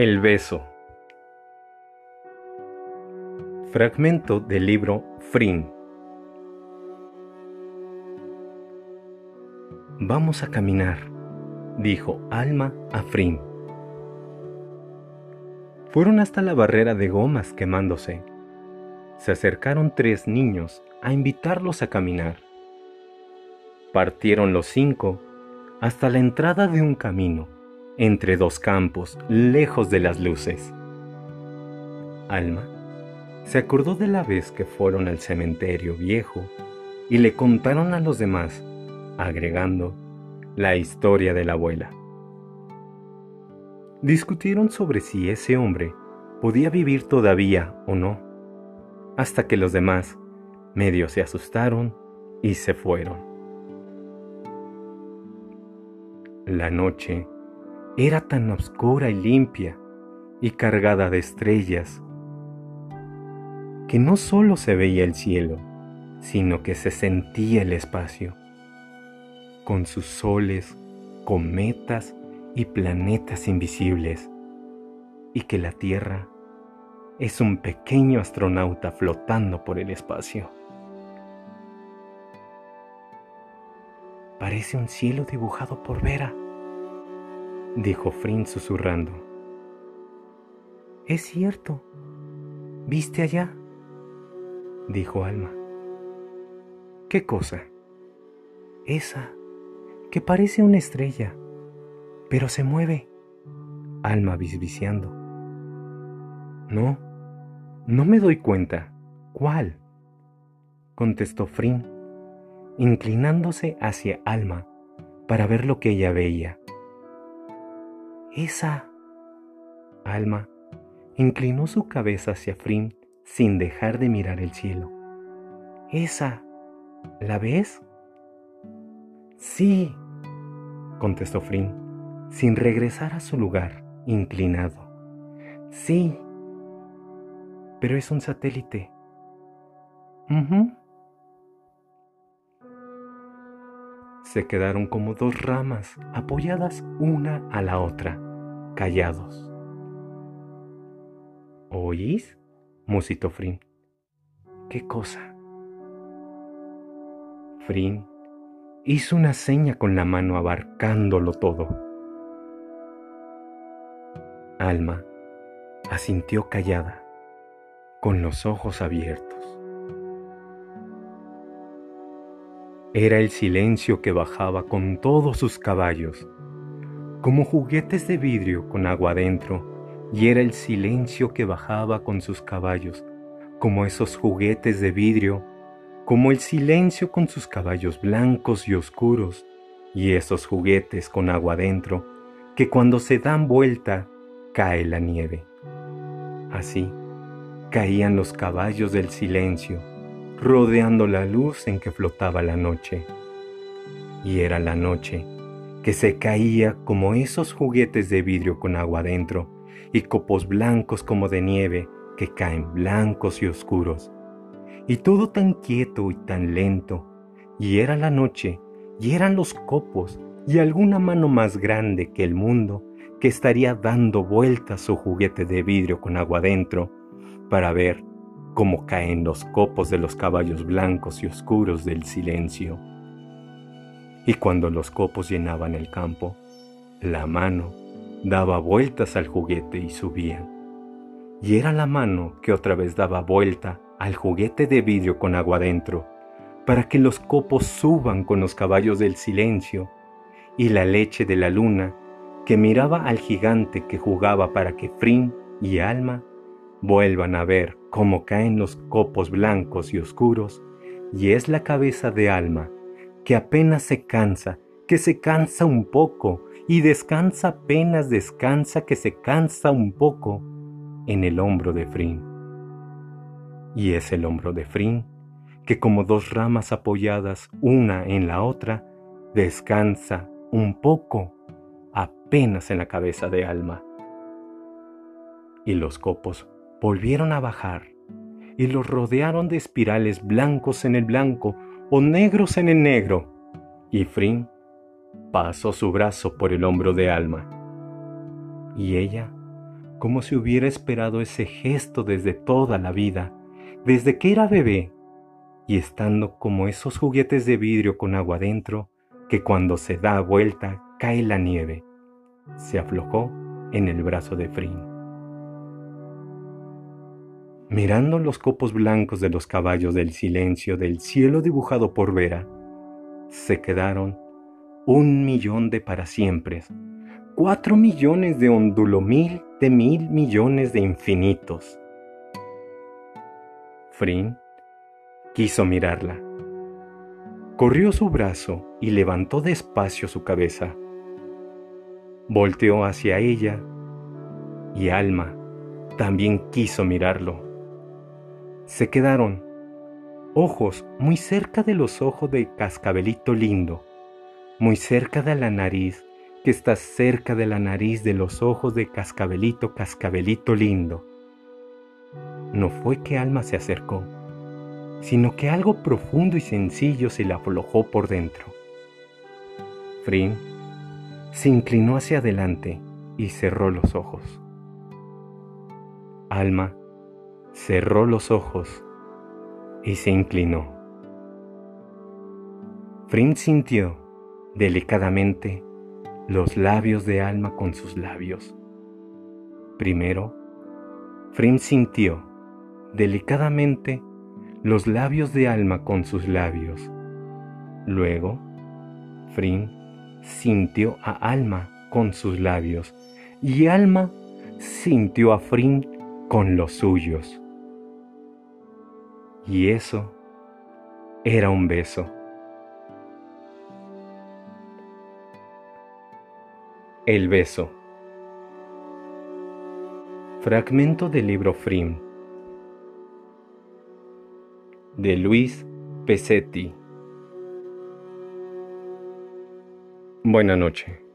El beso. Fragmento del libro Frin. Vamos a caminar, dijo Alma a Frin. Fueron hasta la barrera de gomas quemándose. Se acercaron tres niños a invitarlos a caminar. Partieron los cinco hasta la entrada de un camino, entre dos campos, lejos de las luces. Alma se acordó de la vez que fueron al cementerio viejo y le contaron a los demás, agregando la historia de la abuela. Discutieron sobre si ese hombre podía vivir todavía o no, hasta que los demás medio se asustaron y se fueron. La noche era tan oscura y limpia y cargada de estrellas que no solo se veía el cielo, sino que se sentía el espacio, con sus soles, cometas y planetas invisibles, y que la Tierra es un pequeño astronauta flotando por el espacio. Parece un cielo dibujado por Vera, dijo Frin susurrando. Es cierto. ¿Viste allá? dijo Alma. ¿Qué cosa? Esa, que parece una estrella, pero se mueve. Alma bisbiciando. No, no me doy cuenta. ¿Cuál? contestó Frin, inclinándose hacia Alma para ver lo que ella veía. Esa. Alma inclinó su cabeza hacia Frin sin dejar de mirar el cielo. Esa. ¿La ves? Sí, contestó Frin, sin regresar a su lugar, inclinado. Sí, pero es un satélite. Se quedaron como dos ramas apoyadas una a la otra, callados. ¿Oís? musitó Frin. ¿Qué cosa? Frin hizo una seña con la mano abarcándolo todo. Alma asintió callada, con los ojos abiertos. Era el silencio que bajaba con todos sus caballos, como juguetes de vidrio con agua adentro y era el silencio que bajaba con sus caballos, como esos juguetes de vidrio, como el silencio con sus caballos blancos y oscuros, y esos juguetes con agua dentro, que cuando se dan vuelta cae la nieve. Así caían los caballos del silencio, rodeando la luz en que flotaba la noche. Y era la noche que se caía como esos juguetes de vidrio con agua dentro, y copos blancos como de nieve que caen blancos y oscuros. Y todo tan quieto y tan lento. Y era la noche, y eran los copos, y alguna mano más grande que el mundo que estaría dando vueltas su juguete de vidrio con agua dentro para ver cómo caen los copos de los caballos blancos y oscuros del silencio. Y cuando los copos llenaban el campo, la mano daba vueltas al juguete y subía. Y era la mano que otra vez daba vuelta al juguete de vidrio con agua dentro, para que los copos suban con los caballos del silencio, y la leche de la luna que miraba al gigante que jugaba para que Frin y Alma vuelvan a ver cómo caen los copos blancos y oscuros, y es la cabeza de Alma que apenas se cansa, que se cansa un poco y descansa apenas descansa que se cansa un poco en el hombro de Frin. Y es el hombro de Frin que como dos ramas apoyadas una en la otra, descansa un poco apenas en la cabeza de Alma. Y los copos volvieron a bajar y los rodearon de espirales blancos en el blanco o negros en el negro. Y Frin pasó su brazo por el hombro de Alma y ella como si hubiera esperado ese gesto desde toda la vida, desde que era bebé, y estando como esos juguetes de vidrio con agua dentro, que cuando se da vuelta cae la nieve. Se aflojó en el brazo de Frin. Mirando los copos blancos de los caballos del silencio del cielo dibujado por Vera, se quedaron un millón de para siempre, cuatro millones de ondulomil de mil millones de infinitos. Frin quiso mirarla. Corrió su brazo y levantó despacio su cabeza. Volteó hacia ella y Alma también quiso mirarlo. Se quedaron ojos muy cerca de los ojos de Cascabelito lindo, muy cerca de la nariz que está cerca de la nariz de los ojos de Cascabelito Cascabelito lindo. No fue que Alma se acercó, sino que algo profundo y sencillo se le aflojó por dentro. Frin se inclinó hacia adelante y cerró los ojos. Alma cerró los ojos y se inclinó. Frin sintió delicadamente los labios de Alma con sus labios. Primero, Frin sintió delicadamente los labios de Alma con sus labios. Luego, Frin sintió a Alma con sus labios y Alma sintió a Frin con los suyos. Y eso era un beso. El beso. Fragmento del libro Frim de Luis Pesetti. Buena noche.